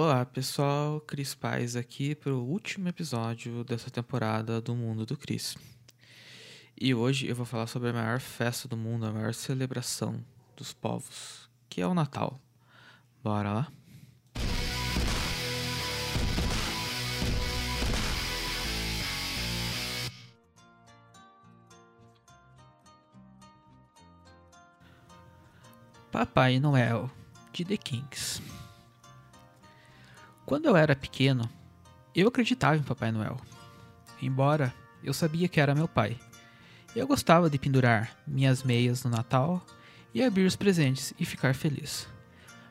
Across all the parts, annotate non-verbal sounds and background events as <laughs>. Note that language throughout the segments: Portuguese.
Olá pessoal, Cris Paz aqui para o último episódio dessa temporada do Mundo do Cris. E hoje eu vou falar sobre a maior festa do mundo, a maior celebração dos povos, que é o Natal. Bora lá? Papai Noel de The Kings. Quando eu era pequeno, eu acreditava em Papai Noel. Embora eu sabia que era meu pai. Eu gostava de pendurar minhas meias no Natal e abrir os presentes e ficar feliz.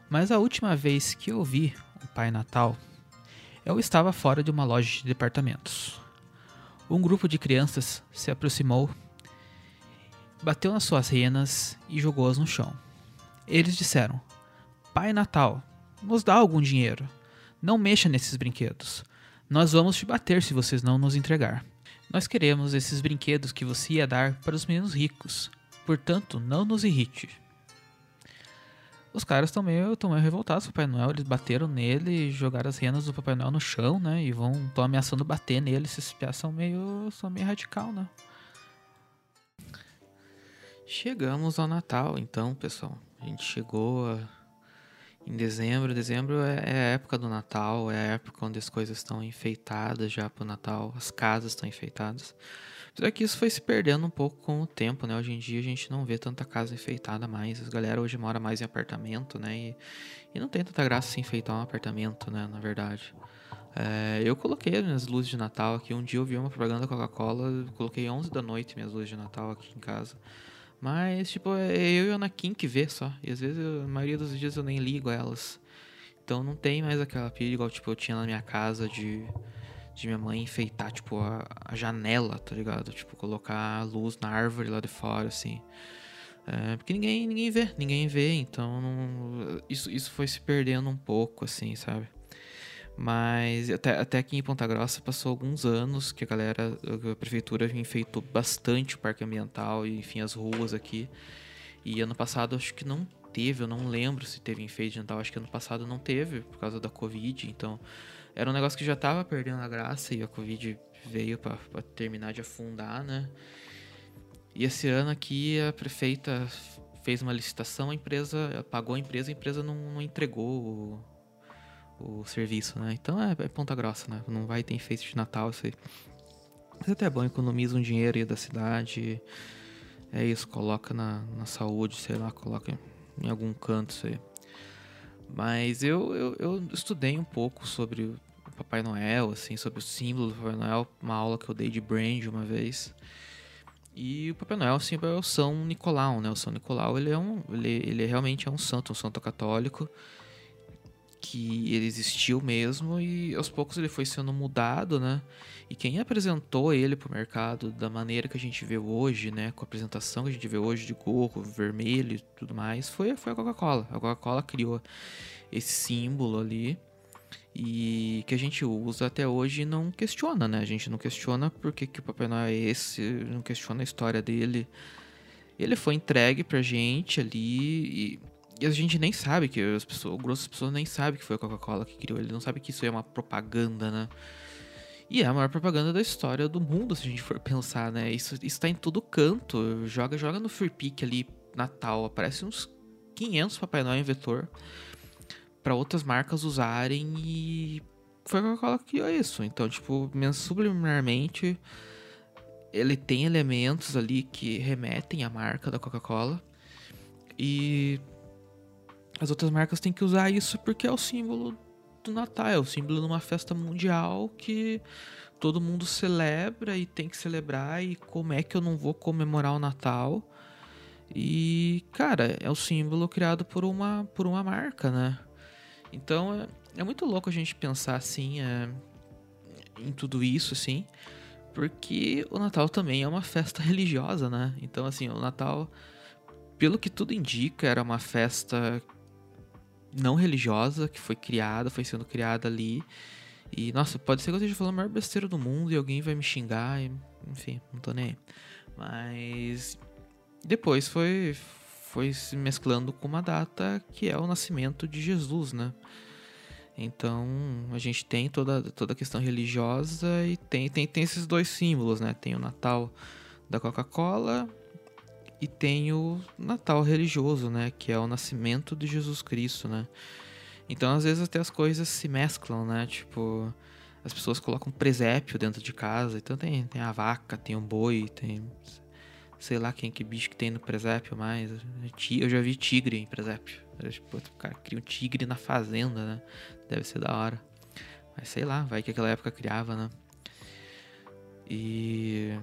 Mas a última vez que eu vi o Pai Natal, eu estava fora de uma loja de departamentos. Um grupo de crianças se aproximou, bateu nas suas renas e jogou-as no chão. Eles disseram: Pai Natal, nos dá algum dinheiro. Não mexa nesses brinquedos. Nós vamos te bater se vocês não nos entregar. Nós queremos esses brinquedos que você ia dar para os meninos ricos. Portanto, não nos irrite. Os caras estão meio, tão meio revoltados com o Papai Noel. Eles bateram nele, jogaram as renas do Papai Noel no chão, né? E vão estão ameaçando bater nele. Esses piás são meio, são meio radical, né? Chegamos ao Natal, então, pessoal. A gente chegou a... em dezembro. Dezembro é, é a época do Natal, é a época onde as coisas estão enfeitadas já pro Natal, as casas estão enfeitadas. Só que isso foi se perdendo um pouco com o tempo, né? Hoje em dia a gente não vê tanta casa enfeitada mais. As galera hoje mora mais em apartamento, né? E, e não tem tanta graça se enfeitar um apartamento, né? Na verdade. É, eu coloquei as minhas luzes de Natal aqui. Um dia eu vi uma propaganda da Coca-Cola, coloquei 11 da noite minhas luzes de Natal aqui em casa. Mas, tipo, é eu e a Anakin que vê só. E às vezes, eu, a maioria dos dias eu nem ligo elas. Então não tem mais aquela pilha igual, tipo, eu tinha na minha casa de, de minha mãe enfeitar, tipo, a, a janela, tá ligado? Tipo, colocar a luz na árvore lá de fora, assim. É, porque ninguém, ninguém vê, ninguém vê, então não, isso, isso foi se perdendo um pouco, assim, sabe? Mas até, até aqui em Ponta Grossa passou alguns anos que a galera, a prefeitura enfeitou bastante o parque ambiental e enfim as ruas aqui. E ano passado acho que não teve, eu não lembro se teve enfeite Natal, acho que ano passado não teve por causa da Covid, então era um negócio que já tava perdendo a graça e a Covid veio para terminar de afundar, né? E esse ano aqui a prefeita fez uma licitação, a empresa pagou a empresa, a empresa não, não entregou o, o serviço, né? Então é, é, ponta grossa, né? Não vai ter enfeite de Natal, isso aí. Mas até é bom, economiza um dinheiro aí da cidade. É isso, coloca na, na saúde, sei lá, coloca em algum canto isso aí. Mas eu, eu, eu estudei um pouco sobre o Papai Noel, assim, sobre o símbolo do Papai Noel, uma aula que eu dei de brand uma vez. E o Papai Noel, assim, é o São Nicolau, né? O São Nicolau, ele é um, ele, ele realmente é um santo, um santo católico que ele existiu mesmo e aos poucos ele foi sendo mudado, né? E quem apresentou ele para o mercado da maneira que a gente vê hoje, né? Com a apresentação que a gente vê hoje de gorro vermelho e tudo mais, foi, foi a Coca-Cola. A Coca-Cola criou esse símbolo ali e que a gente usa até hoje e não questiona, né? A gente não questiona porque que o Papai Noel é esse, não questiona a história dele. Ele foi entregue pra gente ali e e a gente nem sabe que as pessoas, das pessoas nem sabe que foi a Coca-Cola que criou. Ele não sabe que isso é uma propaganda, né? E é a maior propaganda da história do mundo, se a gente for pensar, né? Isso, isso tá em todo canto. Joga, joga no Free Pick ali, Natal. Aparece uns 500 Papai Noel em vetor para outras marcas usarem e foi a Coca-Cola que criou isso. Então, tipo, subliminarmente ele tem elementos ali que remetem à marca da Coca-Cola. E as outras marcas têm que usar isso porque é o símbolo do Natal, é o símbolo de uma festa mundial que todo mundo celebra e tem que celebrar. E como é que eu não vou comemorar o Natal? E, cara, é o símbolo criado por uma, por uma marca, né? Então é, é muito louco a gente pensar assim é, em tudo isso, assim, porque o Natal também é uma festa <laughs> religiosa, né? Então, assim, o Natal, pelo que tudo indica, era uma festa não religiosa que foi criada, foi sendo criada ali. E, nossa, pode ser que eu esteja falando a maior besteira do mundo e alguém vai me xingar, e, enfim, não tô nem aí. Mas depois foi, foi se mesclando com uma data que é o nascimento de Jesus, né? Então, a gente tem toda, toda a questão religiosa e tem, tem, tem esses dois símbolos, né? Tem o Natal da Coca-Cola e tem o Natal religioso, né? Que é o nascimento de Jesus Cristo, né? Então, às vezes, até as coisas se mesclam, né? Tipo, as pessoas colocam presépio dentro de casa. Então, tem, tem a vaca, tem o boi, tem... Sei lá quem que bicho que tem no presépio mais. Eu já vi tigre em presépio. Tipo, o cara cria um tigre na fazenda, né? Deve ser da hora. Mas sei lá, vai que aquela época criava, né? E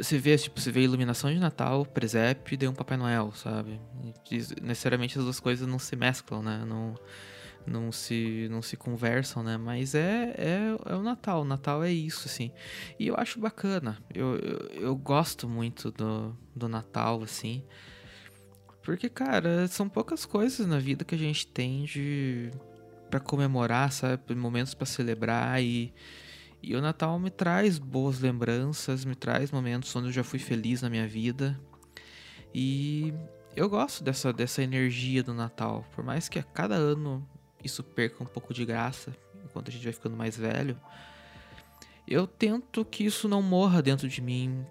você vê, tipo, você vê iluminação de Natal, presépio e um Papai Noel, sabe? E, necessariamente as duas coisas não se mesclam, né? Não, não, se, não se conversam, né? Mas é, é, é o Natal, o Natal é isso, assim. E eu acho bacana, eu, eu, eu gosto muito do, do Natal, assim. Porque, cara, são poucas coisas na vida que a gente tem de... para comemorar, sabe? Momentos para celebrar e e o Natal me traz boas lembranças, me traz momentos onde eu já fui feliz na minha vida. E eu gosto dessa, dessa energia do Natal. Por mais que a cada ano isso perca um pouco de graça, enquanto a gente vai ficando mais velho, eu tento que isso não morra dentro de mim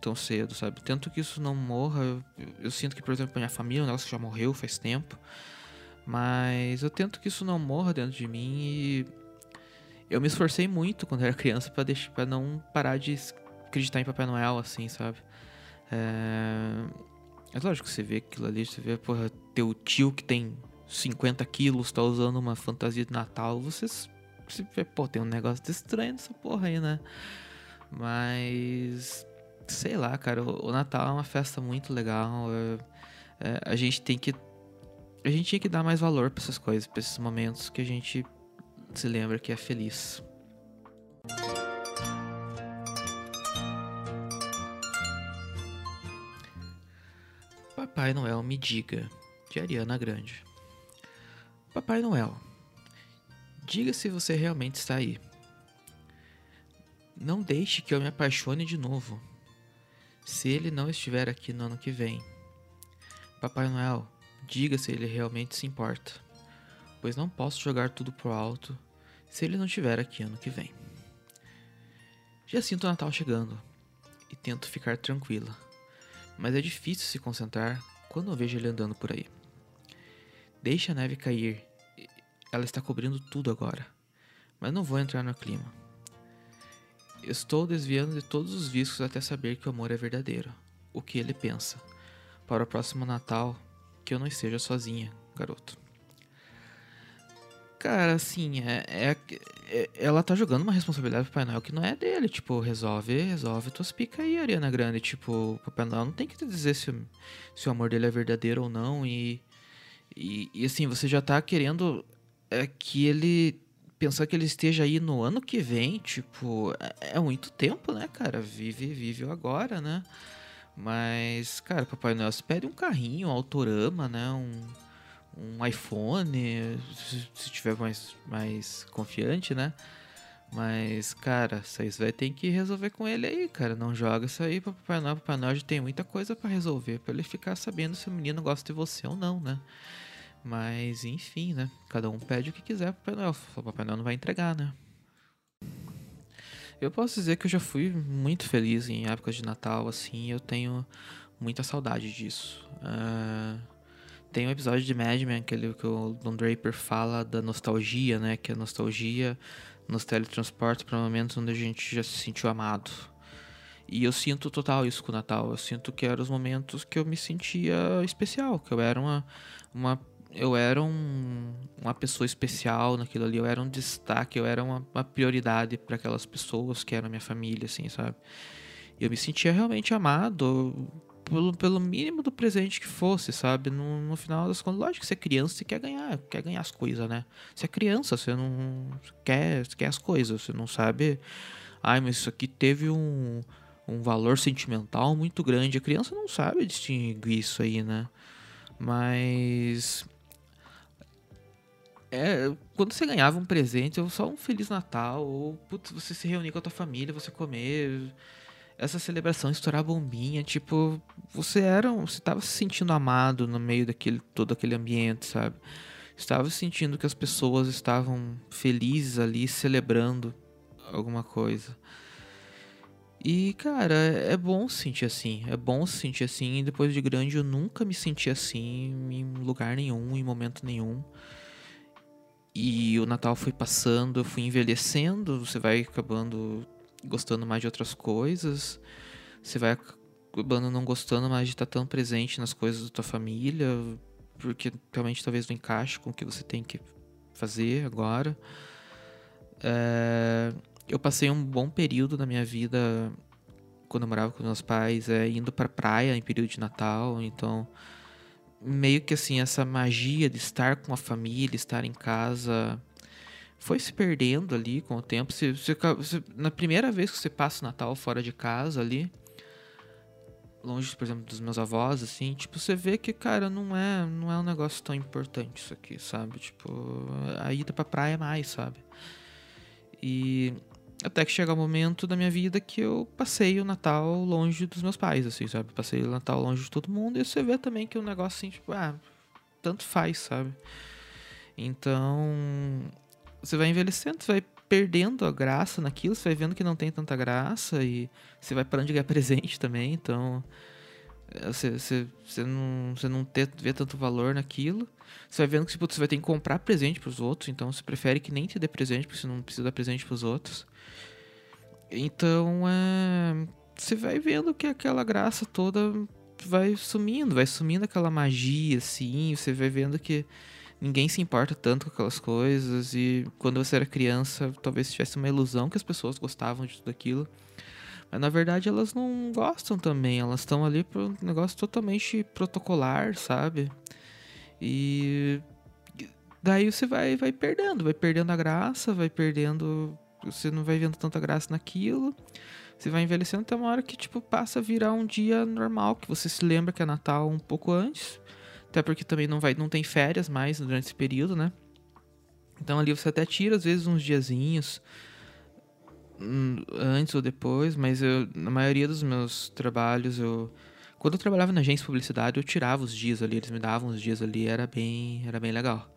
tão cedo, sabe? Tento que isso não morra. Eu, eu sinto que, por exemplo, minha família, um negócio já morreu faz tempo. Mas eu tento que isso não morra dentro de mim e eu me esforcei muito quando era criança para deixar para não parar de acreditar em Papai Noel assim, sabe? É... é lógico que você vê aquilo ali, você vê, porra, teu tio que tem 50 quilos tá usando uma fantasia de Natal, você se vê, pô, tem um negócio estranho nessa porra aí, né? Mas sei lá, cara, o, Natal é uma festa muito legal. É, é, a gente tem que a gente tinha que dar mais valor para essas coisas, para esses momentos que a gente se lembra que é feliz. Papai Noel me diga, de Ariana Grande. Papai Noel, diga se você realmente está aí. Não deixe que eu me apaixone de novo, se ele não estiver aqui no ano que vem. Papai Noel, diga se ele realmente se importa, pois não posso jogar tudo pro alto se ele não estiver aqui ano que vem. Já sinto o Natal chegando e tento ficar tranquila, mas é difícil se concentrar quando eu vejo ele andando por aí. Deixa a neve cair, ela está cobrindo tudo agora, mas não vou entrar no clima. Estou desviando de todos os viscos até saber que o amor é verdadeiro, o que ele pensa. Para o próximo Natal, que eu não esteja sozinha, garoto. Cara, assim, é, é, é, ela tá jogando uma responsabilidade pro Papai Noel que não é dele. Tipo, resolve, resolve tuas picas aí, Ariana Grande. Tipo, o Papai Noel não tem que te dizer se, se o amor dele é verdadeiro ou não. E, e, e assim, você já tá querendo é, que ele. Pensar que ele esteja aí no ano que vem, tipo, é, é muito tempo, né, cara? Vive, vive agora, né? Mas, cara, Papai Noel, você pede um carrinho, um autorama, né? Um um iPhone, se tiver mais, mais confiante, né? Mas, cara, vocês vai ter que resolver com ele aí, cara. Não joga isso aí pro Papai Noel. Papai Noel tem muita coisa para resolver, para ele ficar sabendo se o menino gosta de você ou não, né? Mas, enfim, né? Cada um pede o que quiser pro Papai Noel. O Papai Noel não vai entregar, né? Eu posso dizer que eu já fui muito feliz em épocas de Natal, assim. Eu tenho muita saudade disso. Uh tem um episódio de Mad Men que, ele, que o Don Draper fala da nostalgia, né? Que a nostalgia nos teletransporta para momentos onde a gente já se sentiu amado. E eu sinto total isso com o Natal. Eu sinto que eram os momentos que eu me sentia especial, que eu era uma, uma eu era um, uma pessoa especial naquilo ali, eu era um destaque, eu era uma, uma prioridade para aquelas pessoas que eram minha família, assim, sabe? E eu me sentia realmente amado pelo, pelo mínimo do presente que fosse, sabe? No, no final das contas, lógico que você é criança, você quer ganhar, quer ganhar as coisas, né? Você é criança, você não quer, você quer as coisas, você não sabe. Ai, mas isso aqui teve um, um valor sentimental muito grande. A criança não sabe distinguir isso aí, né? Mas. É, quando você ganhava um presente, ou só um Feliz Natal, ou putz, você se reunir com a tua família, você comer essa celebração, estourar bombinha, tipo, você era, você tava se sentindo amado no meio daquele todo aquele ambiente, sabe? estava sentindo que as pessoas estavam felizes ali, celebrando alguma coisa. E, cara, é bom se sentir assim. É bom se sentir assim. E depois de grande, eu nunca me senti assim em lugar nenhum, em momento nenhum. E o Natal foi passando, eu fui envelhecendo, você vai acabando gostando mais de outras coisas. Você vai acabando não gostando mais de estar tão presente nas coisas da tua família, porque realmente talvez não encaixe com o que você tem que fazer agora. É eu passei um bom período da minha vida quando eu morava com meus pais, é, indo pra praia em período de Natal, então meio que assim, essa magia de estar com a família, estar em casa, foi se perdendo ali com o tempo. Você, você, você, na primeira vez que você passa o Natal fora de casa ali, longe, por exemplo, dos meus avós, assim, tipo, você vê que, cara, não é, não é um negócio tão importante isso aqui, sabe? Tipo, a ida pra praia é mais, sabe? E até que chega o um momento da minha vida que eu passei o Natal longe dos meus pais, assim, sabe? Passei o Natal longe de todo mundo e você vê também que o um negócio assim, tipo, ah, tanto faz, sabe? Então, você vai envelhecendo, você vai perdendo a graça naquilo, você vai vendo que não tem tanta graça e você vai parando de ganhar <laughs> presente também, então é, você, você, você não, você não ter, vê tanto valor naquilo. Você vai vendo que tipo, você vai ter que comprar presente para os outros, então você prefere que nem te dê presente, porque você não precisa dar presente para os outros. Então, é, você vai vendo que aquela graça toda vai sumindo, vai sumindo aquela magia, assim. Você vai vendo que ninguém se importa tanto com aquelas coisas. E quando você era criança, talvez tivesse uma ilusão que as pessoas gostavam de tudo aquilo. Mas na verdade elas não gostam também. Elas estão ali para um negócio totalmente protocolar, sabe? E daí você vai, vai perdendo, vai perdendo a graça, vai perdendo você não vai vendo tanta graça naquilo. Você vai envelhecendo até uma hora que, tipo, passa a virar um dia normal, que você se lembra que é Natal um pouco antes. Até porque também não vai, não tem férias mais durante esse período, né? Então ali você até tira, às vezes, uns diazinhos hum, antes ou depois, mas eu, na maioria dos meus trabalhos, eu. Quando eu trabalhava na agência de publicidade, eu tirava os dias ali, eles me davam os dias ali, era bem, era bem legal.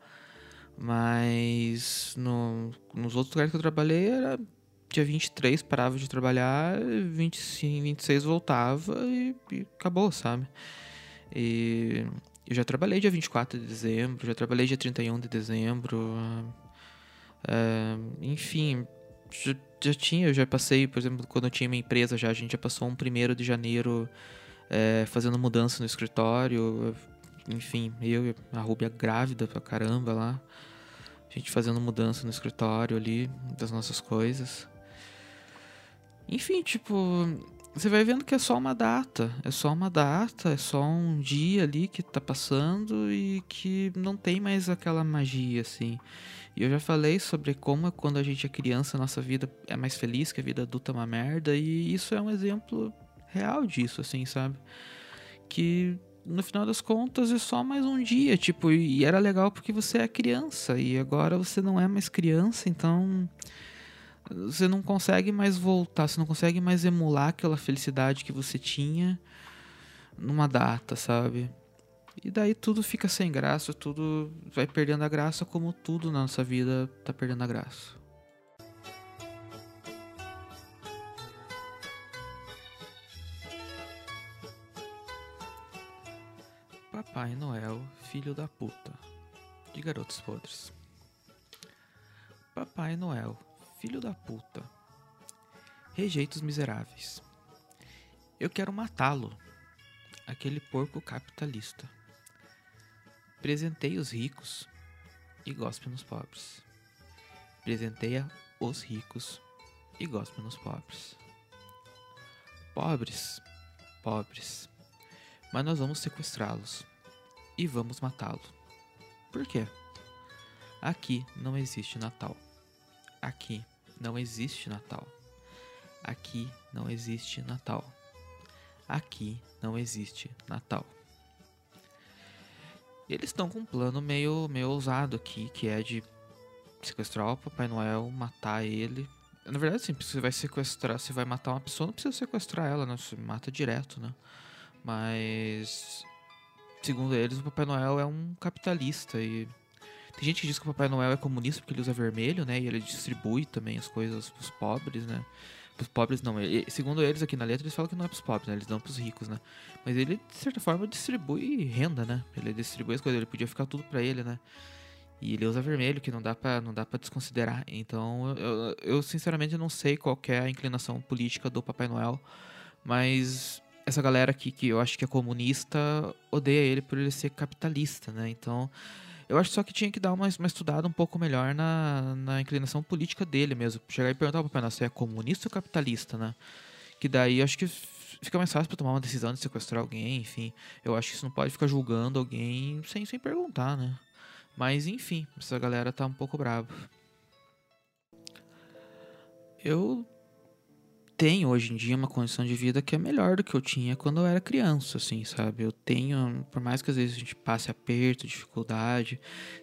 Mas no, nos outros lugares que eu trabalhei era dia 23 parava de trabalhar, 25, 26 voltava e, e acabou, sabe? E eu já trabalhei dia 24 de dezembro, já trabalhei dia 31 de dezembro. É, enfim, já, já, tinha, eu já passei, por exemplo, quando eu tinha minha empresa já, a gente já passou um primeiro de janeiro é, fazendo mudança no escritório. Enfim, eu e a Rúbia grávida pra caramba lá. A gente fazendo mudança no escritório ali, das nossas coisas. Enfim, tipo, você vai vendo que é só uma data. É só uma data, é só um dia ali que tá passando e que não tem mais aquela magia, assim. E eu já falei sobre como é quando a gente é criança, nossa vida é mais feliz, que a vida adulta é uma merda. E isso é um exemplo real disso, assim, sabe? Que no final das contas é só mais um dia, tipo, e era legal porque você é criança e agora você não é mais criança, então você não consegue mais voltar, você não consegue mais emular aquela felicidade que você tinha numa data, sabe? E daí tudo fica sem graça, tudo vai perdendo a graça como tudo na nossa vida tá perdendo a graça. Papai Noel, filho da puta. De garotos podres. Papai Noel, filho da puta. Rejeitos miseráveis. Eu quero matá-lo, aquele porco capitalista. Presentei os ricos e gospe nos pobres. Presenteia os ricos e gospe nos pobres. Pobres, pobres. Mas nós vamos sequestrá-los e vamos matá-lo. Por quê? Aqui não existe Natal. Aqui não existe Natal. Aqui não existe Natal. Aqui não existe Natal. Eles estão com um plano meio, meio ousado aqui, que é de sequestrar o Papai Noel, matar ele. Na verdade, sim, você vai sequestrar, você vai matar uma pessoa, não precisa sequestrar ela, né? Você mata direto, né? Mas segundo eles, o Papai Noel é um capitalista e Tem gente que diz que o Papai Noel é comunista porque ele usa vermelho, né? E ele distribui também as coisas pros pobres, né? Pros pobres não. Ele, segundo eles aqui na letra, eles falam que não é pros pobres, né? Eles dão pros ricos, né? Mas ele, de certa forma, distribui renda, né? Ele distribui as coisas, ele podia ficar tudo para ele, né? E ele usa vermelho, que não dá pra, não dá pra desconsiderar. Então, eu, eu sinceramente não sei qual é a inclinação política do Papai Noel. Mas essa galera aqui, que eu acho que é comunista, odeia ele por ele ser capitalista, né? Então, eu acho só que tinha que dar uma, uma estudada um pouco melhor na, na inclinação política dele mesmo. Chegar e perguntar pro Noel se é comunista ou capitalista, né? Que daí acho que fica mais fácil para tomar uma decisão de sequestrar alguém, enfim. Eu acho que você não pode ficar julgando alguém sem, sem perguntar, né? Mas enfim, essa galera tá um pouco brava. Eu tenho hoje em dia uma condição de vida que é melhor do que eu tinha quando eu era criança, assim, sabe? Eu tenho, por mais que às vezes a gente passe aperto, dificuldade,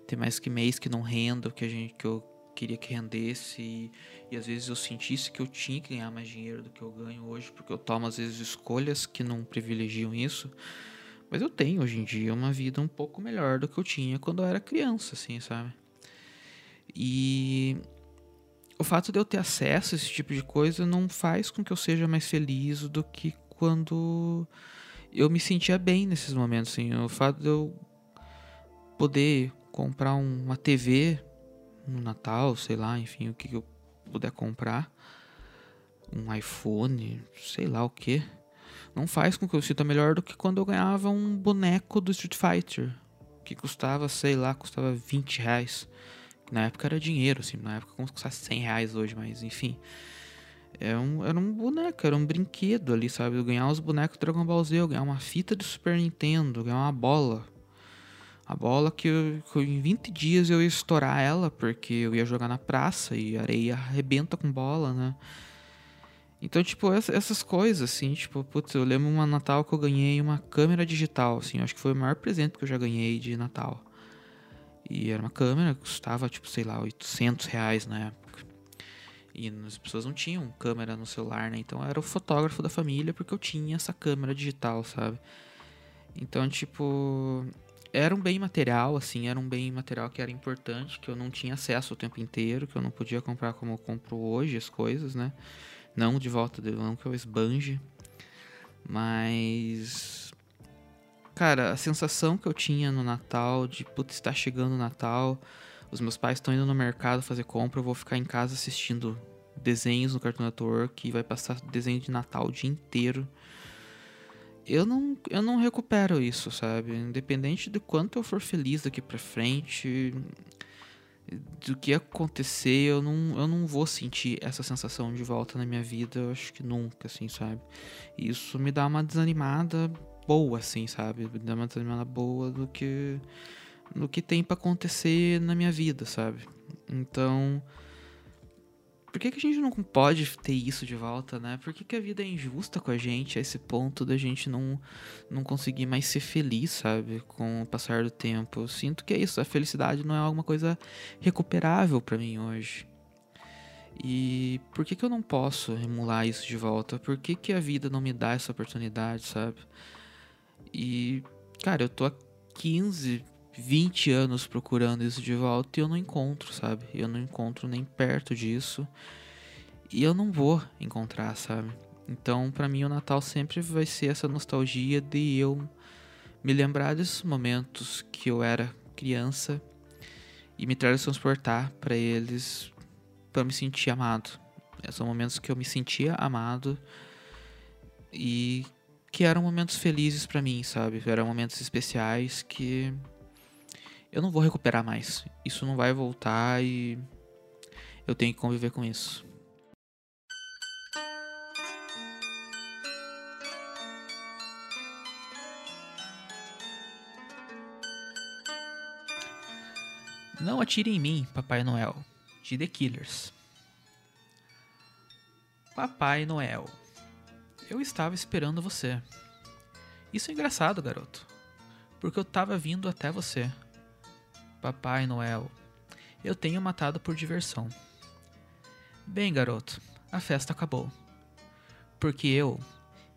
tem mais que mês que não renda o que a gente que eu queria que rendesse e, e, às vezes eu sentisse que eu tinha que ganhar mais dinheiro do que eu ganho hoje, porque eu tomo às vezes escolhas que não privilegiam isso. Mas eu tenho hoje em dia uma vida um pouco melhor do que eu tinha quando eu era criança, assim, sabe? E o fato de eu ter acesso a esse tipo de coisa não faz com que eu seja mais feliz do que quando eu me sentia bem nesses momentos. Assim. O fato de eu poder comprar uma TV no Natal, sei lá, enfim, o que eu puder comprar, um iPhone, sei lá o que, não faz com que eu sinta melhor do que quando eu ganhava um boneco do Street Fighter, que custava, sei lá, custava 20 reais. Na época era dinheiro, assim, na época como se custasse 100 reais hoje, mas enfim. Era é um, era um boneco, era um brinquedo ali, sabe? Eu ganhar os bonecos do Dragon Ball Z, eu ganhar uma fita de Super Nintendo, ganhar uma bola. A bola que, eu, que em 20 dias eu ia estourar ela, porque eu ia jogar na praça e a areia arrebenta com bola, né? Então, tipo, essas coisas, assim, tipo, putz, eu lembro uma Natal que eu ganhei uma câmera digital, assim, acho que foi o maior presente que eu já ganhei de Natal. E era uma câmera que custava, tipo, sei lá, 800 reais na época. E as pessoas não tinham câmera no celular, né? Então eu era o fotógrafo da família porque eu tinha essa câmera digital, sabe? Então, tipo, era um bem material, assim, era um bem material que era importante, que eu não tinha acesso o tempo inteiro, que eu não podia comprar como eu compro hoje as coisas, né? Não de volta, não que eu esbanje. Mas Cara, a sensação que eu tinha no Natal, de putz, está chegando o Natal, os meus pais estão indo no mercado fazer compra, eu vou ficar em casa assistindo desenhos no Cartoon Network, e vai passar desenho de Natal o dia inteiro. Eu não, eu não recupero isso, sabe? Independente do quanto eu for feliz daqui pra frente, do que acontecer, eu não, eu não vou sentir essa sensação de volta na minha vida, eu acho que nunca, assim, sabe? Isso me dá uma desanimada boa, assim, sabe? Dá uma determinada boa do que no que tem para acontecer na minha vida, sabe? Então, por que, que a gente não pode ter isso de volta, né? Por que, que a vida é injusta com a gente a esse ponto da gente não, não conseguir mais ser feliz, sabe? Com o passar do tempo. Eu sinto que é isso, a felicidade não é alguma coisa recuperável para mim hoje. E por que, que eu não posso emular isso de volta? Por que, que a vida não me dá essa oportunidade, sabe? E, cara, eu tô há 15, 20 anos procurando isso de volta e eu não encontro, sabe? Eu não encontro nem perto disso. E eu não vou encontrar, sabe? Então, para mim, o Natal sempre vai ser essa nostalgia de eu me lembrar desses momentos que eu era criança e me transportar para eles para me sentir amado. São momentos que eu me sentia amado e que eram momentos felizes para mim, sabe? Eram momentos especiais que eu não vou recuperar mais. Isso não vai voltar e eu tenho que conviver com isso. Não atire em mim, Papai Noel, de The Killers. Papai Noel eu estava esperando você. Isso é engraçado, garoto. Porque eu estava vindo até você. Papai Noel, eu tenho matado por diversão. Bem, garoto, a festa acabou. Porque eu,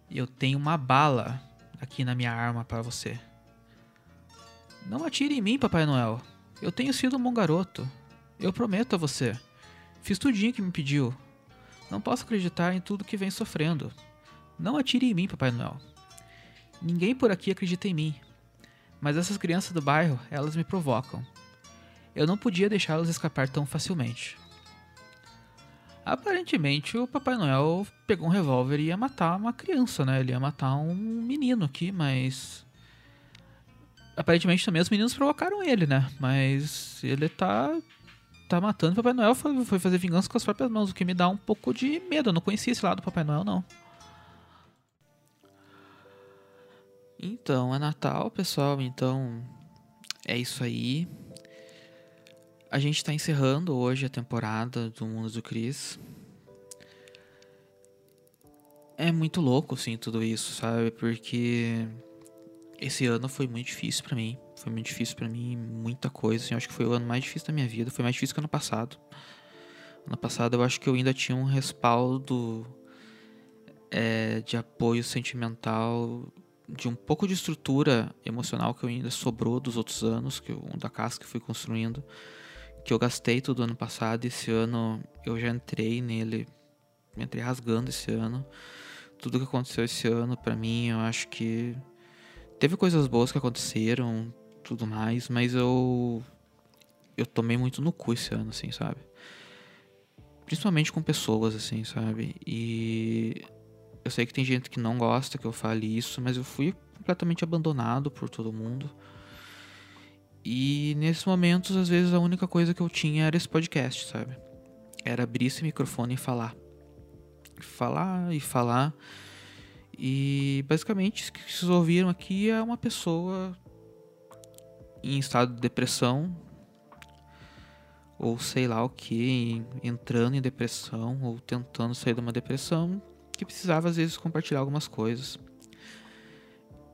eu tenho uma bala aqui na minha arma para você. Não atire em mim, Papai Noel. Eu tenho sido um bom garoto. Eu prometo a você. Fiz tudinho que me pediu. Não posso acreditar em tudo que vem sofrendo. Não atire em mim, Papai Noel. Ninguém por aqui acredita em mim. Mas essas crianças do bairro, elas me provocam. Eu não podia deixá-las escapar tão facilmente. Aparentemente, o Papai Noel pegou um revólver e ia matar uma criança, né? Ele ia matar um menino aqui, mas. Aparentemente também os meninos provocaram ele, né? Mas ele tá. tá matando o Papai Noel, foi, fazer vingança com as próprias mãos, o que me dá um pouco de medo. Eu não conhecia esse lado do Papai Noel, não. Então, é Natal, pessoal. Então, é isso aí. A gente está encerrando hoje a temporada do Mundo do Chris. É muito louco, sim, tudo isso, sabe? Porque esse ano foi muito difícil para mim. Foi muito difícil para mim, muita coisa. Assim, eu acho que foi o ano mais difícil da minha vida. Foi mais difícil que ano passado. Ano passado eu acho que eu ainda tinha um respaldo é, de apoio sentimental, de um pouco de estrutura emocional que eu ainda sobrou dos outros anos, que eu, da casa que fui construindo que eu gastei todo ano passado. Esse ano eu já entrei nele, entrei rasgando esse ano. Tudo que aconteceu esse ano para mim, eu acho que teve coisas boas que aconteceram, tudo mais, mas eu eu tomei muito no cu esse ano, assim, sabe? Principalmente com pessoas, assim, sabe? E eu sei que tem gente que não gosta que eu fale isso, mas eu fui completamente abandonado por todo mundo. E nesses momentos, às vezes, a única coisa que eu tinha era esse podcast, sabe? Era abrir esse microfone e falar. Falar e falar. E basicamente, o que vocês ouviram aqui é uma pessoa em estado de depressão, ou sei lá o que, entrando em depressão, ou tentando sair de uma depressão, que precisava às vezes compartilhar algumas coisas.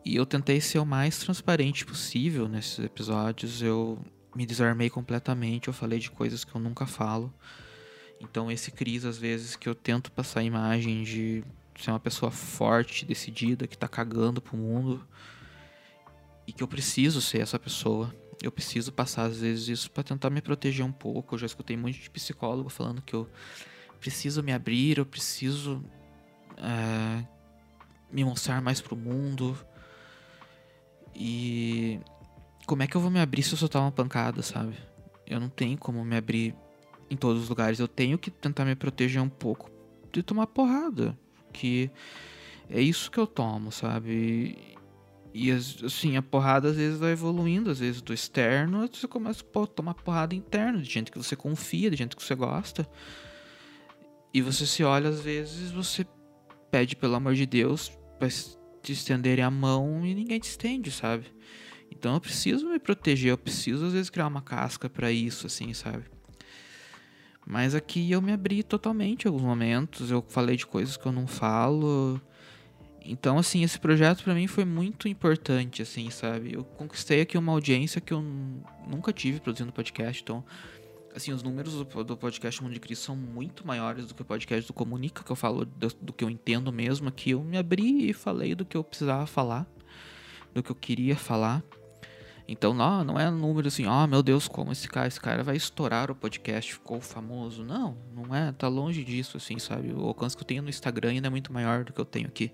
E eu tentei ser o mais transparente possível nesses episódios. Eu me desarmei completamente, eu falei de coisas que eu nunca falo. Então esse Cris, às vezes, que eu tento passar a imagem de ser uma pessoa forte, decidida, que tá cagando pro mundo. E que eu preciso ser essa pessoa. Eu preciso passar, às vezes, isso para tentar me proteger um pouco. Eu já escutei muito de psicólogo falando que eu preciso me abrir, eu preciso é, me mostrar mais pro mundo. E como é que eu vou me abrir se eu soltar uma pancada, sabe? Eu não tenho como me abrir em todos os lugares. Eu tenho que tentar me proteger um pouco de tomar porrada. Que é isso que eu tomo, sabe? E assim, a porrada às vezes vai evoluindo, às vezes do externo, você começa a tomar porrada interna, de gente que você confia, de gente que você gosta. E você se olha, às vezes, você pede pelo amor de Deus, te estenderem a mão e ninguém te estende, sabe? Então eu preciso me proteger, eu preciso às vezes criar uma casca para isso, assim, sabe? Mas aqui eu me abri totalmente em alguns momentos, eu falei de coisas que eu não falo. Então, assim, esse projeto para mim foi muito importante, assim, sabe? Eu conquistei aqui uma audiência que eu nunca tive produzindo podcast, então assim, os números do, podcast Mundo de Cristo são muito maiores do que o podcast do Comunica, que eu falo do, do, que eu entendo mesmo, aqui eu me abri e falei do que eu precisava falar, do que eu queria falar. Então, não, não é número assim, ó, oh, meu Deus, como esse cara, esse cara vai estourar o podcast, ficou famoso. Não, não é, tá longe disso, assim, sabe? O alcance que eu tenho no Instagram ainda é muito maior do que eu tenho aqui.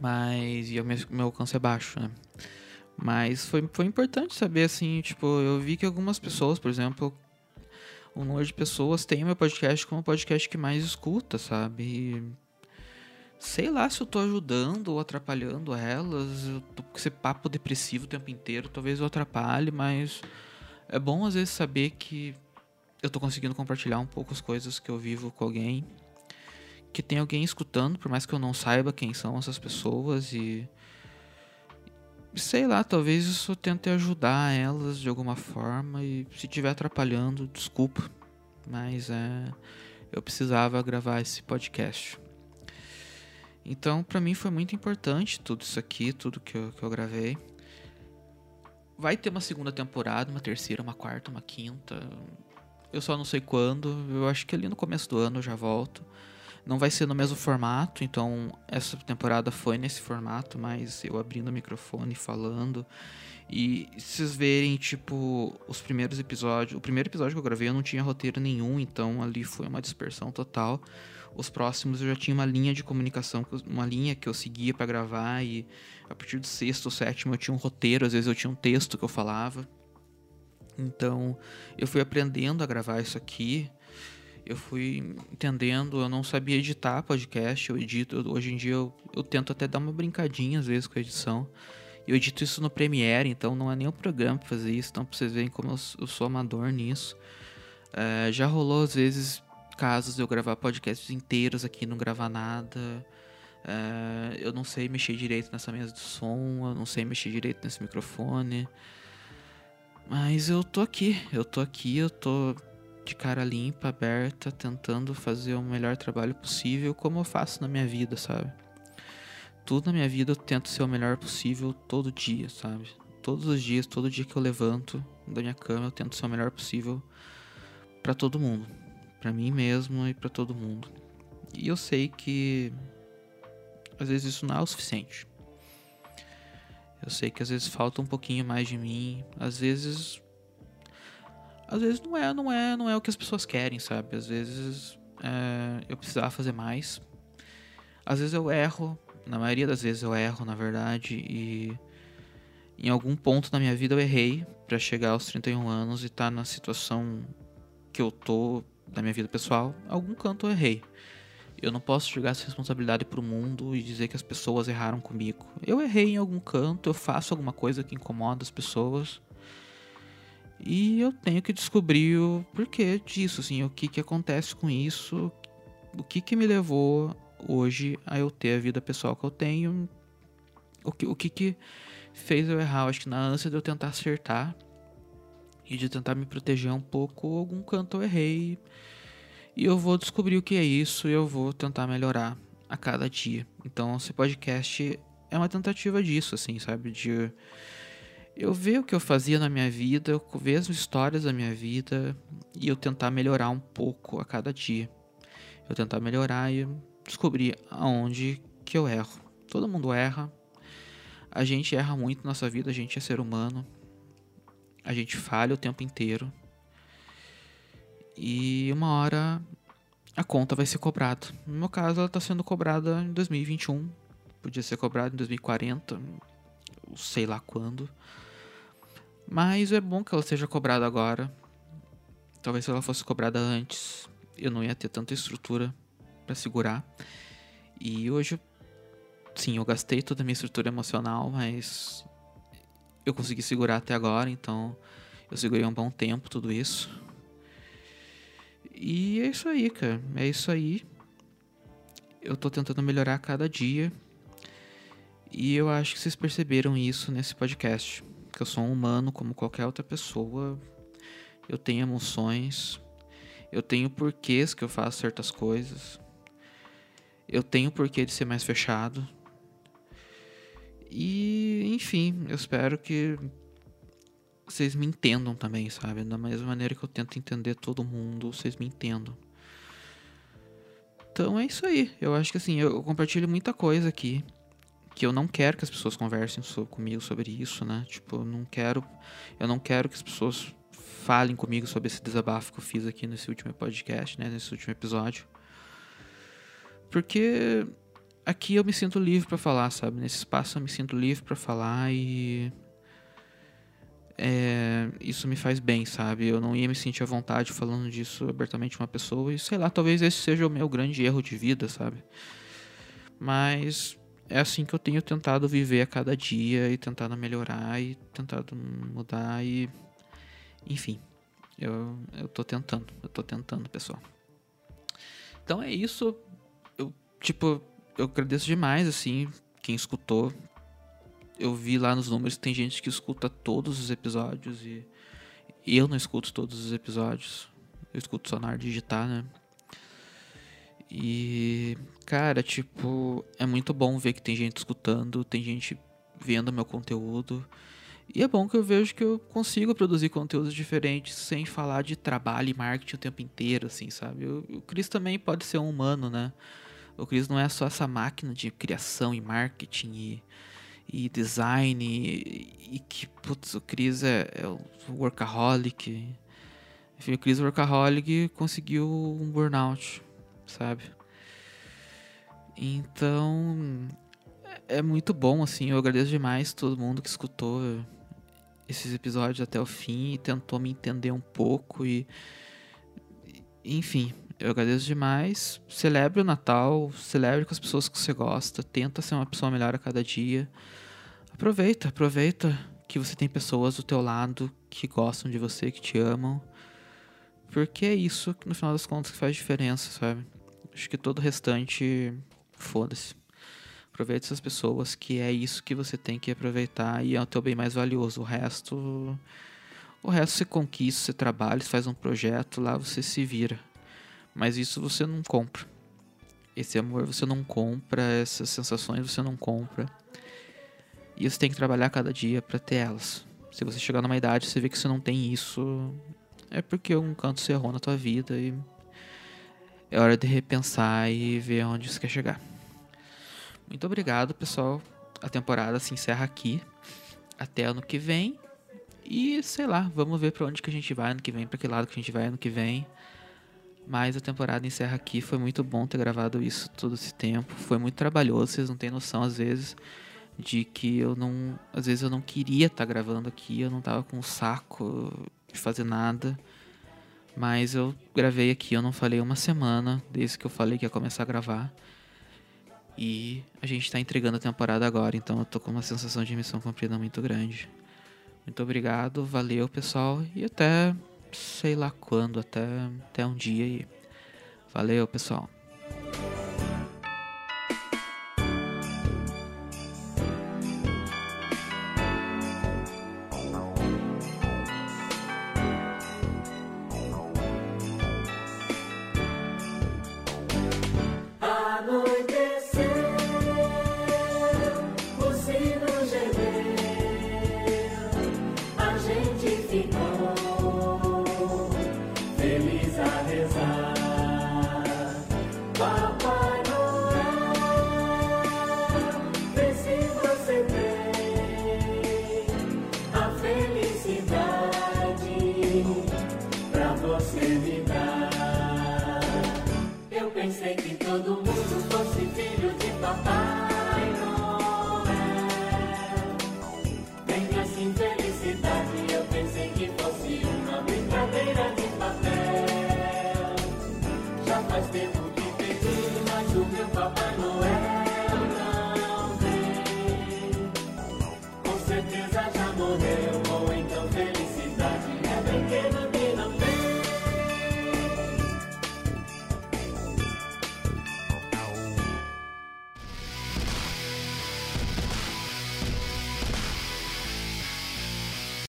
Mas, e o meu, meu alcance é baixo, né? Mas foi, foi importante saber, assim, tipo, eu vi que algumas pessoas, por exemplo, o número de pessoas tem meu podcast como o podcast que mais escuta, sabe? E sei lá se eu tô ajudando ou atrapalhando elas. Eu tô com esse papo depressivo o tempo inteiro, talvez eu atrapalhe, mas é bom às vezes saber que eu tô conseguindo compartilhar um pouco as coisas que eu vivo com alguém. Que tem alguém escutando, por mais que eu não saiba quem são essas pessoas e sei lá, talvez isso tente ajudar elas de alguma forma e se estiver atrapalhando, desculpa, mas é, eu precisava gravar esse podcast. Então, para mim foi muito importante tudo isso aqui, tudo que eu, que eu gravei. Vai ter uma segunda temporada, uma terceira, uma quarta, uma quinta. Eu só não sei quando. Eu acho que ali no começo do ano eu já volto. Não vai ser no mesmo formato, então essa temporada foi nesse formato, mas eu abrindo o microfone falando. E se vocês verem, tipo, os primeiros episódios. O primeiro episódio que eu gravei eu não tinha roteiro nenhum, então ali foi uma dispersão total. Os próximos eu já tinha uma linha de comunicação, uma linha que eu seguia para gravar, e a partir do sexto, sétimo eu tinha um roteiro, às vezes eu tinha um texto que eu falava. Então eu fui aprendendo a gravar isso aqui eu fui entendendo, eu não sabia editar podcast, eu edito, hoje em dia eu, eu tento até dar uma brincadinha às vezes com a edição. Eu edito isso no Premiere, então não é nem o programa pra fazer isso, então pra vocês verem como eu, eu sou amador nisso. É, já rolou às vezes casos de eu gravar podcasts inteiros aqui não gravar nada. É, eu não sei mexer direito nessa mesa de som, eu não sei mexer direito nesse microfone. Mas eu tô aqui, eu tô aqui, eu tô de cara limpa, aberta, tentando fazer o melhor trabalho possível, como eu faço na minha vida, sabe? Tudo na minha vida eu tento ser o melhor possível todo dia, sabe? Todos os dias, todo dia que eu levanto da minha cama, eu tento ser o melhor possível para todo mundo, para mim mesmo e para todo mundo. E eu sei que às vezes isso não é o suficiente. Eu sei que às vezes falta um pouquinho mais de mim, às vezes às vezes não é, não é, não é o que as pessoas querem, sabe? Às vezes é, eu precisava fazer mais. Às vezes eu erro, na maioria das vezes eu erro, na verdade, e em algum ponto da minha vida eu errei para chegar aos 31 anos e estar tá na situação que eu tô da minha vida pessoal. Algum canto eu errei. Eu não posso jogar essa responsabilidade pro mundo e dizer que as pessoas erraram comigo. Eu errei em algum canto, eu faço alguma coisa que incomoda as pessoas. E eu tenho que descobrir o porquê disso, assim, o que que acontece com isso, o que que me levou hoje a eu ter a vida pessoal que eu tenho, o que, o que que fez eu errar. Eu acho que na ânsia de eu tentar acertar e de tentar me proteger um pouco, algum canto eu errei. E eu vou descobrir o que é isso e eu vou tentar melhorar a cada dia. Então, esse podcast é uma tentativa disso, assim, sabe? De eu ver o que eu fazia na minha vida, eu ver as histórias da minha vida e eu tentar melhorar um pouco a cada dia. Eu tentar melhorar e descobrir aonde que eu erro. Todo mundo erra. A gente erra muito na nossa vida, a gente é ser humano. A gente falha o tempo inteiro. E uma hora a conta vai ser cobrada. No meu caso, ela está sendo cobrada em 2021. Podia ser cobrada em 2040, sei lá quando. Mas é bom que ela seja cobrada agora. Talvez se ela fosse cobrada antes, eu não ia ter tanta estrutura para segurar. E hoje, sim, eu gastei toda a minha estrutura emocional, mas eu consegui segurar até agora, então eu segurei um bom tempo tudo isso. E é isso aí, cara. É isso aí. Eu tô tentando melhorar cada dia. E eu acho que vocês perceberam isso nesse podcast que eu sou um humano como qualquer outra pessoa. Eu tenho emoções, eu tenho porquês que eu faço certas coisas. Eu tenho porquê de ser mais fechado. E, enfim, eu espero que vocês me entendam também, sabe? Da mesma maneira que eu tento entender todo mundo, vocês me entendam. Então é isso aí. Eu acho que assim, eu compartilho muita coisa aqui que eu não quero que as pessoas conversem comigo sobre isso, né? Tipo, eu não quero, eu não quero que as pessoas falem comigo sobre esse desabafo que eu fiz aqui nesse último podcast, né? Nesse último episódio, porque aqui eu me sinto livre para falar, sabe? Nesse espaço eu me sinto livre para falar e é, isso me faz bem, sabe? Eu não ia me sentir à vontade falando disso abertamente com uma pessoa e sei lá, talvez esse seja o meu grande erro de vida, sabe? Mas é assim que eu tenho tentado viver a cada dia e tentado melhorar e tentado mudar e enfim, eu eu tô tentando, eu tô tentando, pessoal. Então é isso. Eu tipo, eu agradeço demais assim quem escutou. Eu vi lá nos números que tem gente que escuta todos os episódios e eu não escuto todos os episódios. Eu escuto só na hora digitar, né? E, cara, tipo, é muito bom ver que tem gente escutando, tem gente vendo meu conteúdo. E é bom que eu vejo que eu consigo produzir conteúdos diferentes sem falar de trabalho e marketing o tempo inteiro, assim, sabe? O, Cris também pode ser um humano, né? O Cris não é só essa máquina de criação e marketing e, e design e, e que, putz, o Cris é, é o workaholic. Enfim, o Cris workaholic conseguiu um burnout, sabe? Então, é muito bom, assim. Eu agradeço demais todo mundo que escutou esses episódios até o fim e tentou me entender um pouco e. Enfim, eu agradeço demais. Celebre o Natal, celebre com as pessoas que você gosta, tenta ser uma pessoa melhor a cada dia. Aproveita, aproveita que você tem pessoas do teu lado que gostam de você, que te amam. Porque é isso que no final das contas que faz diferença, sabe? Acho que todo o restante, foda-se. Aproveite essas pessoas, que é isso que você tem que aproveitar e é o teu bem mais valioso. O resto. O resto você conquista, você trabalha, você faz um projeto, lá você se vira. Mas isso você não compra. Esse amor você não compra, essas sensações você não compra. E você tem que trabalhar cada dia para ter elas. Se você chegar numa idade e você vê que você não tem isso, é porque um canto se errou na tua vida e é hora de repensar e ver onde você quer chegar. Muito obrigado, pessoal. A temporada se encerra aqui. Até ano que vem. E sei lá, vamos ver para onde que a gente vai ano que vem, para que lado que a gente vai ano que vem. Mas a temporada encerra aqui. Foi muito bom ter gravado isso todo esse tempo. Foi muito trabalhoso, vocês não têm noção às vezes de que eu não, às vezes eu não queria estar tá gravando aqui, eu não tava com saco de fazer nada. Mas eu gravei aqui, eu não falei uma semana desde que eu falei que ia começar a gravar. E a gente tá entregando a temporada agora, então eu tô com uma sensação de missão cumprida muito grande. Muito obrigado, valeu pessoal, e até sei lá quando, até, até um dia aí. Valeu pessoal.